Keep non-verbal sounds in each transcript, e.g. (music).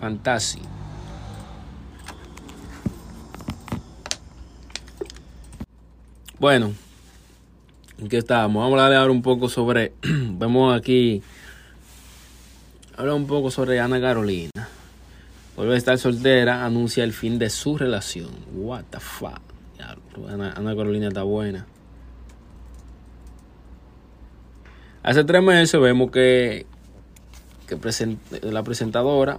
Fantasy. Bueno, ¿en qué? Vamos a hablar un poco sobre. (clears throat) vemos aquí. Habla un poco sobre Ana Carolina. Vuelve a estar soltera, anuncia el fin de su relación. What the fuck. Ana, Ana Carolina está buena. Hace tres meses vemos que, que present- la presentadora,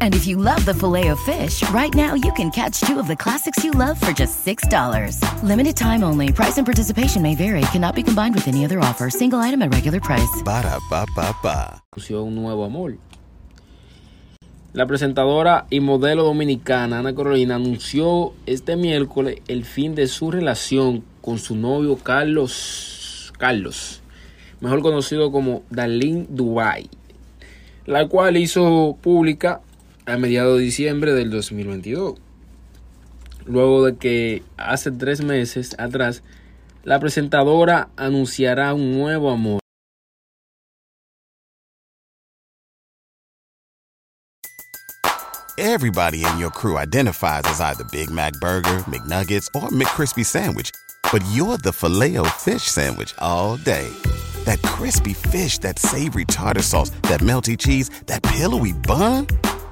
And if you love the filet of fish, right now you can catch two of the classics you love for just $6. Limited time only. Price and participation may vary. Cannot be combined with any other offer. Single item at regular price. Ba da ba ba un nuevo amor. La presentadora y modelo dominicana Ana Carolina anunció este miércoles el fin de su relación con su novio Carlos Carlos, mejor conocido como Darlene Dubai, la cual hizo pública a mediados de diciembre del 2022. Luego de que hace tres meses atrás la presentadora anunciará un nuevo amor. Everybody in your crew identifies as either Big Mac Burger, McNuggets, or McCrispy Sandwich. But you're the filet fish Sandwich all day. That crispy fish, that savory tartar sauce, that melty cheese, that pillowy bun.